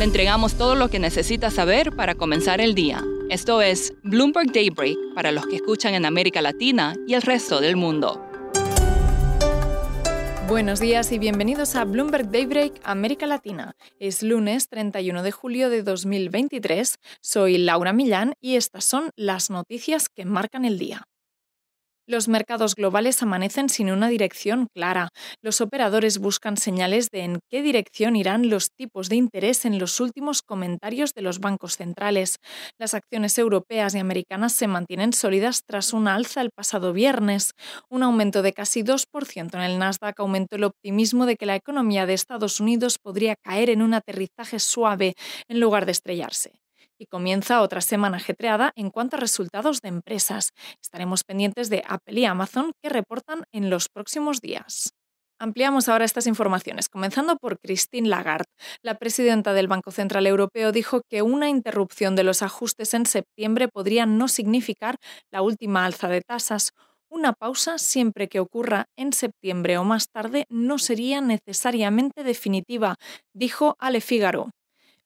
Le entregamos todo lo que necesita saber para comenzar el día. Esto es Bloomberg Daybreak para los que escuchan en América Latina y el resto del mundo. Buenos días y bienvenidos a Bloomberg Daybreak América Latina. Es lunes 31 de julio de 2023. Soy Laura Millán y estas son las noticias que marcan el día. Los mercados globales amanecen sin una dirección clara. Los operadores buscan señales de en qué dirección irán los tipos de interés en los últimos comentarios de los bancos centrales. Las acciones europeas y americanas se mantienen sólidas tras una alza el pasado viernes. Un aumento de casi 2% en el Nasdaq aumentó el optimismo de que la economía de Estados Unidos podría caer en un aterrizaje suave en lugar de estrellarse y comienza otra semana ajetreada en cuanto a resultados de empresas. Estaremos pendientes de Apple y Amazon que reportan en los próximos días. Ampliamos ahora estas informaciones, comenzando por Christine Lagarde. La presidenta del Banco Central Europeo dijo que una interrupción de los ajustes en septiembre podría no significar la última alza de tasas. Una pausa, siempre que ocurra en septiembre o más tarde, no sería necesariamente definitiva, dijo Ale Figaro.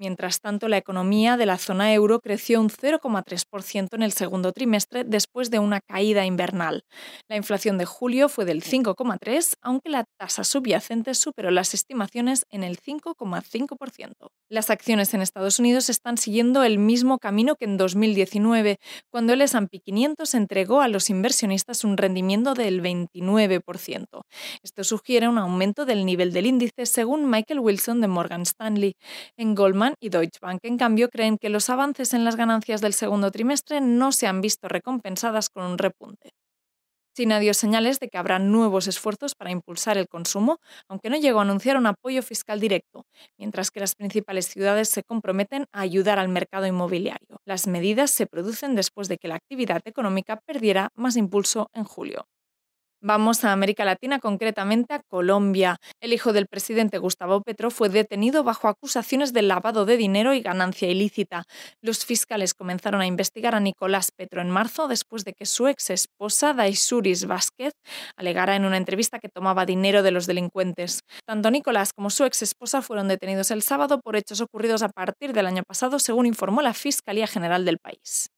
Mientras tanto, la economía de la zona euro creció un 0,3% en el segundo trimestre después de una caída invernal. La inflación de julio fue del 5,3%, aunque la tasa subyacente superó las estimaciones en el 5,5%. Las acciones en Estados Unidos están siguiendo el mismo camino que en 2019, cuando el S&P 500 entregó a los inversionistas un rendimiento del 29%. Esto sugiere un aumento del nivel del índice según Michael Wilson de Morgan Stanley. En Goldman y Deutsche Bank, en cambio, creen que los avances en las ganancias del segundo trimestre no se han visto recompensadas con un repunte. China dio señales de que habrá nuevos esfuerzos para impulsar el consumo, aunque no llegó a anunciar un apoyo fiscal directo, mientras que las principales ciudades se comprometen a ayudar al mercado inmobiliario. Las medidas se producen después de que la actividad económica perdiera más impulso en julio. Vamos a América Latina, concretamente a Colombia. El hijo del presidente Gustavo Petro fue detenido bajo acusaciones de lavado de dinero y ganancia ilícita. Los fiscales comenzaron a investigar a Nicolás Petro en marzo después de que su ex esposa, Daisuris Vázquez, alegara en una entrevista que tomaba dinero de los delincuentes. Tanto Nicolás como su ex esposa fueron detenidos el sábado por hechos ocurridos a partir del año pasado, según informó la Fiscalía General del país.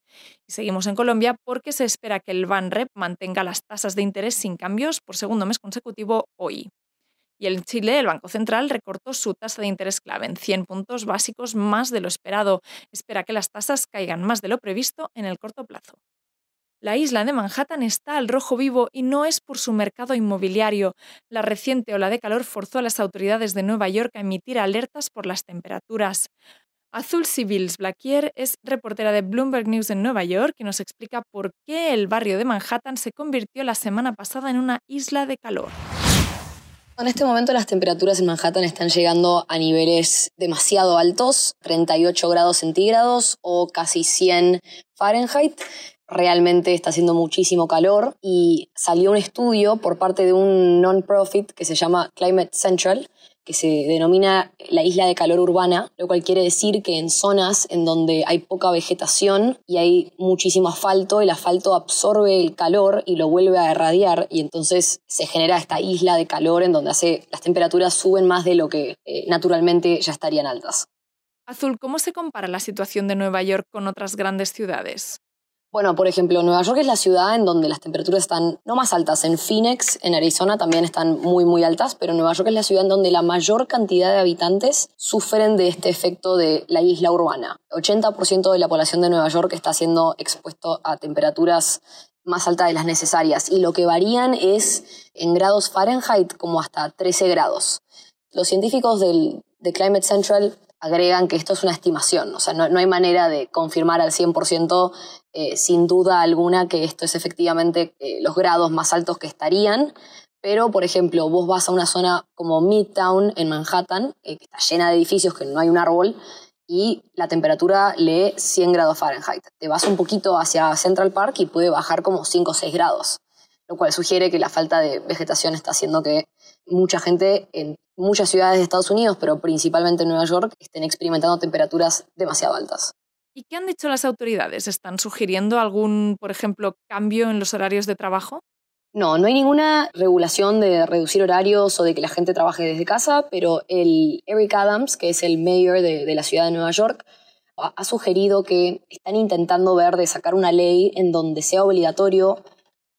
Y seguimos en Colombia porque se espera que el Banrep mantenga las tasas de interés sin cambios por segundo mes consecutivo hoy. Y en Chile, el Banco Central recortó su tasa de interés clave en 100 puntos básicos más de lo esperado. Espera que las tasas caigan más de lo previsto en el corto plazo. La isla de Manhattan está al rojo vivo y no es por su mercado inmobiliario. La reciente ola de calor forzó a las autoridades de Nueva York a emitir alertas por las temperaturas. Azul Civils Blackier es reportera de Bloomberg News en Nueva York y nos explica por qué el barrio de Manhattan se convirtió la semana pasada en una isla de calor. En este momento las temperaturas en Manhattan están llegando a niveles demasiado altos, 38 grados centígrados o casi 100 Fahrenheit. Realmente está haciendo muchísimo calor y salió un estudio por parte de un non-profit que se llama Climate Central, que se denomina la isla de calor urbana, lo cual quiere decir que en zonas en donde hay poca vegetación y hay muchísimo asfalto, el asfalto absorbe el calor y lo vuelve a irradiar y entonces se genera esta isla de calor en donde hace, las temperaturas suben más de lo que eh, naturalmente ya estarían altas. Azul, ¿cómo se compara la situación de Nueva York con otras grandes ciudades? Bueno, por ejemplo, Nueva York es la ciudad en donde las temperaturas están no más altas. En Phoenix, en Arizona también están muy, muy altas, pero Nueva York es la ciudad en donde la mayor cantidad de habitantes sufren de este efecto de la isla urbana. 80% de la población de Nueva York está siendo expuesto a temperaturas más altas de las necesarias y lo que varían es en grados Fahrenheit como hasta 13 grados. Los científicos del, de Climate Central agregan que esto es una estimación, o sea, no, hay manera de confirmar al 100% eh, sin duda alguna que esto es efectivamente eh, los grados más altos que estarían, Pero, por ejemplo, vos vas a una zona como Midtown en Manhattan, eh, que está llena de edificios, que no hay un árbol, y la temperatura lee 100 grados Fahrenheit. Te vas un poquito hacia Central Park y puede bajar como 5 o 6 grados, lo cual sugiere que la falta de vegetación está haciendo que mucha gente en muchas ciudades de Estados Unidos, pero principalmente en Nueva York, estén experimentando temperaturas demasiado altas. ¿Y qué han dicho las autoridades? ¿Están sugiriendo algún, por ejemplo, cambio en los horarios de trabajo? No, no hay ninguna regulación de reducir horarios o de que la gente trabaje desde casa, pero el Eric Adams, que es el mayor de, la ciudad de Nueva York, ha, sugerido que están intentando ver de sacar una ley en donde sea obligatorio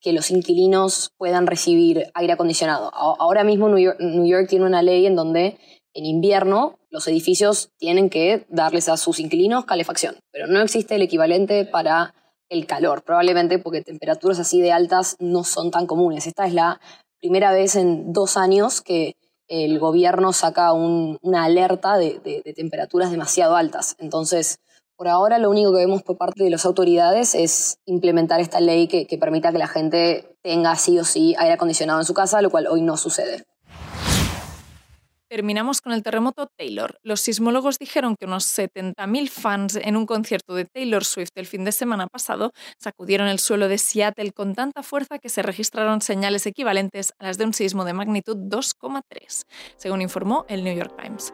que los inquilinos puedan recibir aire acondicionado. Ahora mismo New York tiene una ley en donde en invierno los edificios tienen que darles a sus inquilinos calefacción, pero no existe el equivalente para el calor, probablemente porque temperaturas así de altas no son tan comunes. Esta es la primera vez en dos años que el gobierno saca una alerta de, temperaturas demasiado altas. Entonces, por ahora lo único que vemos por parte de las autoridades es implementar esta ley que permita que la gente tenga sí o sí aire acondicionado en su casa, lo cual hoy no sucede. Terminamos con el terremoto Taylor. Los sismólogos dijeron que unos 70.000 fans en un concierto de Taylor Swift el fin de semana pasado sacudieron el suelo de Seattle con tanta fuerza que se registraron señales equivalentes a las de un sismo de magnitud 2,3, según informó el New York Times.